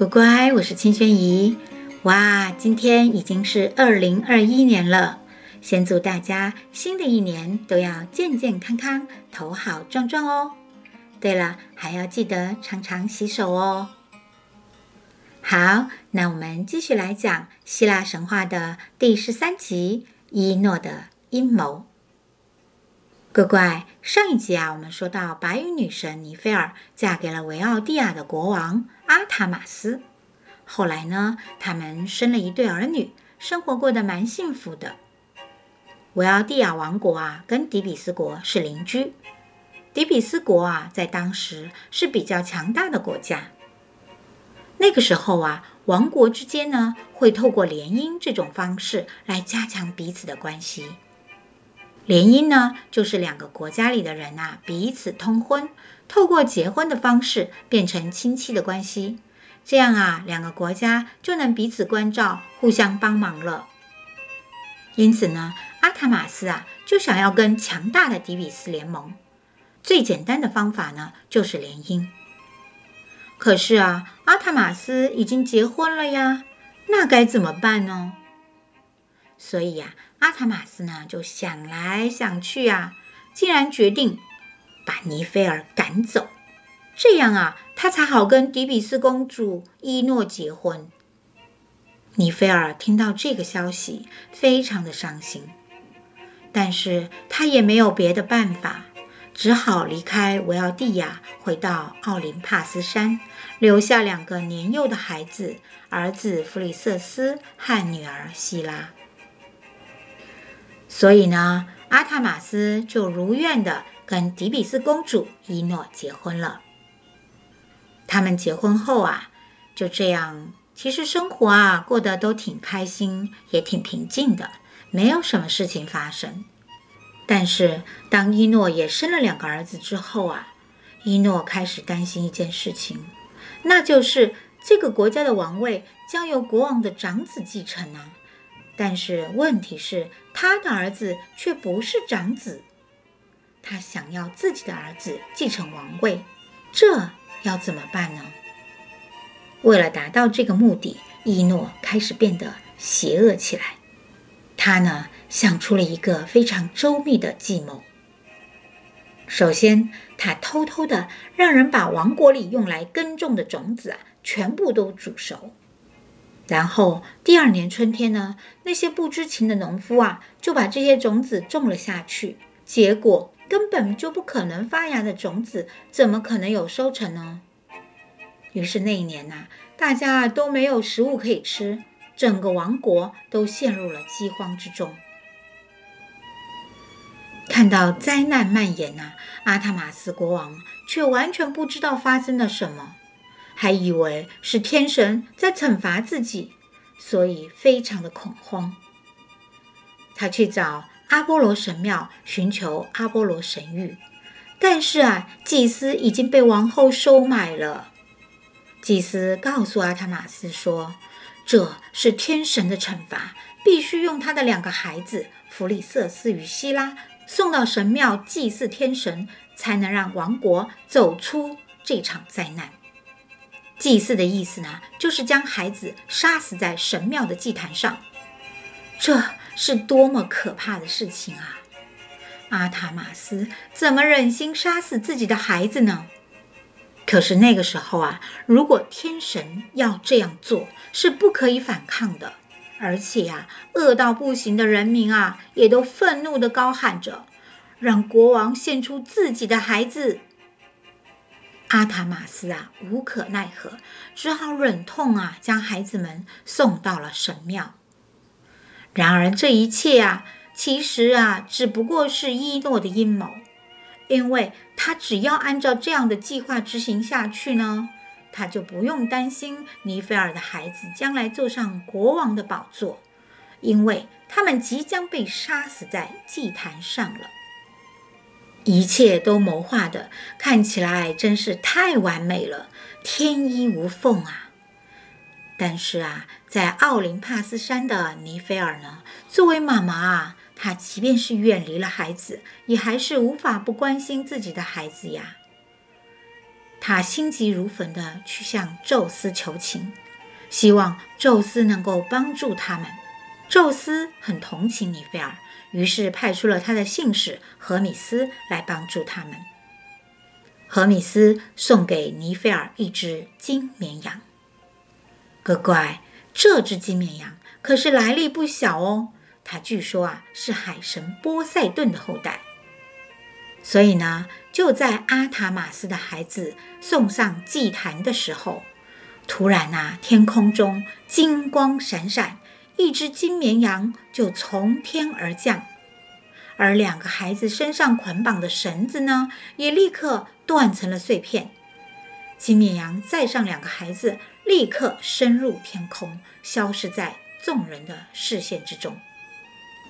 乖乖，我是青萱姨。哇，今天已经是二零二一年了，先祝大家新的一年都要健健康康、头好壮壮哦。对了，还要记得常常洗手哦。好，那我们继续来讲希腊神话的第十三集——伊诺的阴谋。乖乖，上一集啊，我们说到白羽女神尼菲尔嫁给了维奥蒂亚的国王阿塔马斯。后来呢，他们生了一对儿女，生活过得蛮幸福的。维奥蒂亚王国啊，跟底比斯国是邻居。底比斯国啊，在当时是比较强大的国家。那个时候啊，王国之间呢，会透过联姻这种方式来加强彼此的关系。联姻呢，就是两个国家里的人呐，彼此通婚，透过结婚的方式变成亲戚的关系。这样啊，两个国家就能彼此关照，互相帮忙了。因此呢，阿塔马斯啊，就想要跟强大的底比斯联盟。最简单的方法呢，就是联姻。可是啊，阿塔马斯已经结婚了呀，那该怎么办呢？所以呀，阿塔马斯呢就想来想去啊，竟然决定把尼菲尔赶走，这样啊，他才好跟迪比斯公主伊诺结婚。尼菲尔听到这个消息，非常的伤心，但是他也没有别的办法。只好离开维奥蒂亚，回到奥林帕斯山，留下两个年幼的孩子，儿子弗里瑟斯和女儿希拉。所以呢，阿塔马斯就如愿的跟迪比斯公主伊诺结婚了。他们结婚后啊，就这样，其实生活啊过得都挺开心，也挺平静的，没有什么事情发生。但是，当伊诺也生了两个儿子之后啊，伊诺开始担心一件事情，那就是这个国家的王位将由国王的长子继承啊。但是问题是，他的儿子却不是长子，他想要自己的儿子继承王位，这要怎么办呢？为了达到这个目的，伊诺开始变得邪恶起来。他呢，想出了一个非常周密的计谋。首先，他偷偷的让人把王国里用来耕种的种子啊，全部都煮熟。然后第二年春天呢，那些不知情的农夫啊，就把这些种子种了下去。结果根本就不可能发芽的种子，怎么可能有收成呢？于是那一年呐，大家都没有食物可以吃，整个王国都陷入了饥荒之中。看到灾难蔓延呐，阿塔马斯国王却完全不知道发生了什么，还以为是天神在惩罚自己，所以非常的恐慌。他去找阿波罗神庙寻求阿波罗神谕，但是啊，祭司已经被王后收买了。祭司告诉阿塔马斯说，这是天神的惩罚，必须用他的两个孩子弗里瑟斯与希拉。送到神庙祭祀天神，才能让王国走出这场灾难。祭祀的意思呢，就是将孩子杀死在神庙的祭坛上。这是多么可怕的事情啊！阿塔马斯怎么忍心杀死自己的孩子呢？可是那个时候啊，如果天神要这样做，是不可以反抗的。而且呀、啊，饿到不行的人民啊，也都愤怒地高喊着，让国王献出自己的孩子。阿塔马斯啊，无可奈何，只好忍痛啊，将孩子们送到了神庙。然而这一切啊，其实啊，只不过是伊诺的阴谋，因为他只要按照这样的计划执行下去呢。他就不用担心尼菲尔的孩子将来坐上国王的宝座，因为他们即将被杀死在祭坛上了。一切都谋划的看起来真是太完美了，天衣无缝啊！但是啊，在奥林帕斯山的尼菲尔呢，作为妈妈啊，她即便是远离了孩子，也还是无法不关心自己的孩子呀。他心急如焚地去向宙斯求情，希望宙斯能够帮助他们。宙斯很同情尼菲尔，于是派出了他的信使荷米斯来帮助他们。荷米斯送给尼菲尔一只金绵羊。乖乖，这只金绵羊可是来历不小哦。它据说啊是海神波塞顿的后代。所以呢，就在阿塔马斯的孩子送上祭坛的时候，突然啊，天空中金光闪闪，一只金绵羊就从天而降。而两个孩子身上捆绑的绳子呢，也立刻断成了碎片。金绵羊载上两个孩子，立刻升入天空，消失在众人的视线之中。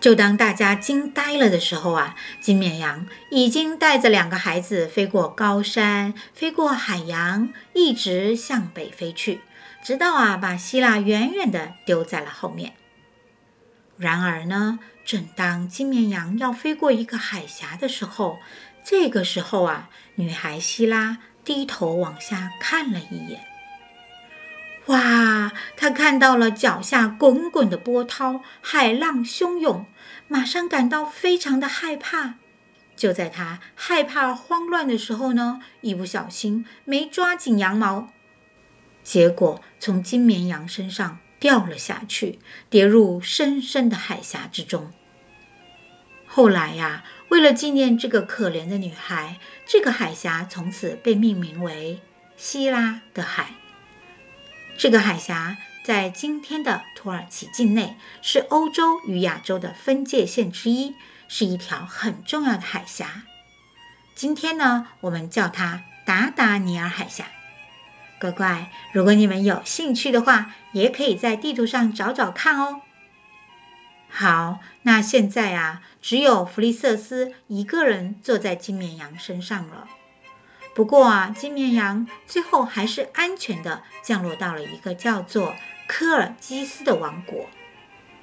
就当大家惊呆了的时候啊，金绵羊已经带着两个孩子飞过高山，飞过海洋，一直向北飞去，直到啊把希腊远远地丢在了后面。然而呢，正当金绵羊要飞过一个海峡的时候，这个时候啊，女孩希拉低头往下看了一眼。哇，他看到了脚下滚滚的波涛，海浪汹涌，马上感到非常的害怕。就在他害怕慌乱的时候呢，一不小心没抓紧羊毛，结果从金绵羊身上。掉了下去，跌入深深的海峡之中。后来呀，为了纪念这个可怜的女孩，这个海峡从此被命名为希拉的海。这个海峡在今天的土耳其境内，是欧洲与亚洲的分界线之一，是一条很重要的海峡。今天呢，我们叫它达达尼尔海峡。乖乖，如果你们有兴趣的话，也可以在地图上找找看哦。好，那现在啊，只有弗利瑟斯一个人坐在金绵羊身上了。不过啊，金绵羊最后还是安全的降落到了一个叫做科尔基斯的王国。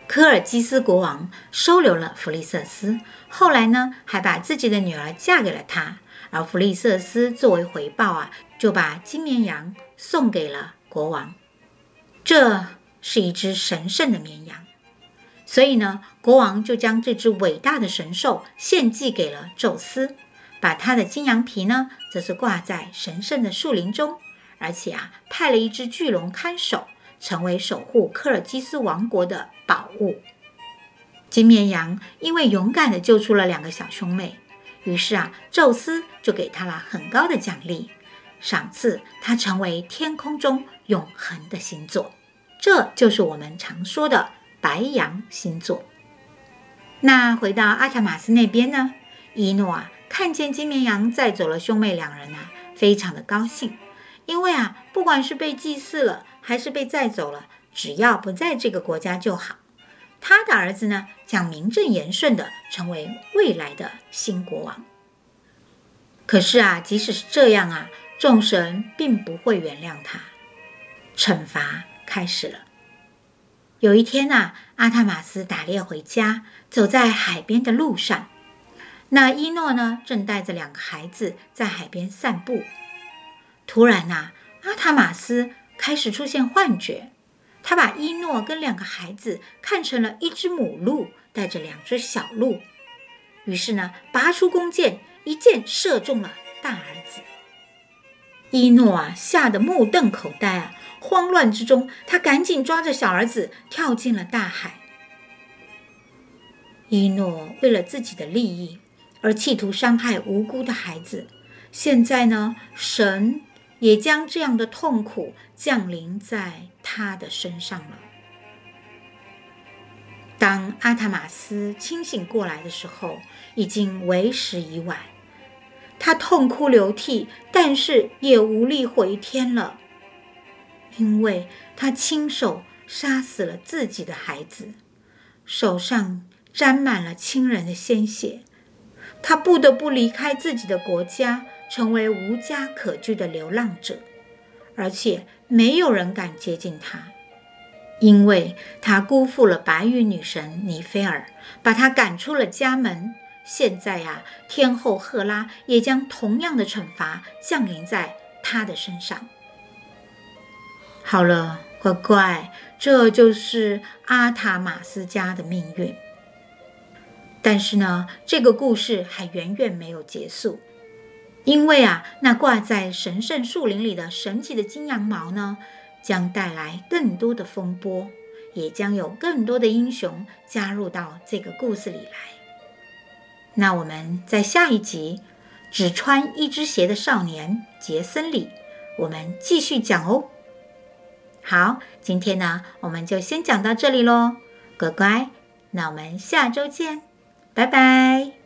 科尔基斯国王收留了弗利瑟斯，后来呢，还把自己的女儿嫁给了他。而弗利瑟斯作为回报啊，就把金绵羊送给了国王。这是一只神圣的绵羊，所以呢，国王就将这只伟大的神兽献祭给了宙斯，把他的金羊皮呢，则是挂在神圣的树林中，而且啊，派了一只巨龙看守，成为守护科尔基斯王国的宝物。金绵羊因为勇敢地救出了两个小兄妹。于是啊，宙斯就给他了很高的奖励，赏赐他成为天空中永恒的星座，这就是我们常说的白羊星座。那回到阿塔马斯那边呢，伊诺啊看见金绵羊载走了兄妹两人啊，非常的高兴，因为啊，不管是被祭祀了还是被载走了，只要不在这个国家就好。他的儿子呢，将名正言顺的成为未来的新国王。可是啊，即使是这样啊，众神并不会原谅他。惩罚开始了。有一天啊，阿塔马斯打猎回家，走在海边的路上，那伊诺呢，正带着两个孩子在海边散步。突然呐，阿塔马斯开始出现幻觉。他把伊诺跟两个孩子看成了一只母鹿带着两只小鹿，于是呢，拔出弓箭，一箭射中了大儿子。伊诺啊，吓得目瞪口呆啊！慌乱之中，他赶紧抓着小儿子跳进了大海。伊诺为了自己的利益而企图伤害无辜的孩子，现在呢，神。也将这样的痛苦降临在他的身上了。当阿塔马斯清醒过来的时候，已经为时已晚。他痛哭流涕，但是也无力回天了，因为他亲手杀死了自己的孩子，手上沾满了亲人的鲜血。他不得不离开自己的国家。成为无家可居的流浪者，而且没有人敢接近他，因为他辜负了白玉女神尼菲尔，把他赶出了家门。现在呀，天后赫拉也将同样的惩罚降临在他的身上。好了，乖乖，这就是阿塔马斯家的命运。但是呢，这个故事还远远没有结束，因为啊，那挂在神圣树林里的神奇的金羊毛呢，将带来更多的风波，也将有更多的英雄加入到这个故事里来。那我们在下一集《只穿一只鞋的少年杰森》里，我们继续讲哦。好，今天呢，我们就先讲到这里喽，乖乖，那我们下周见。拜拜。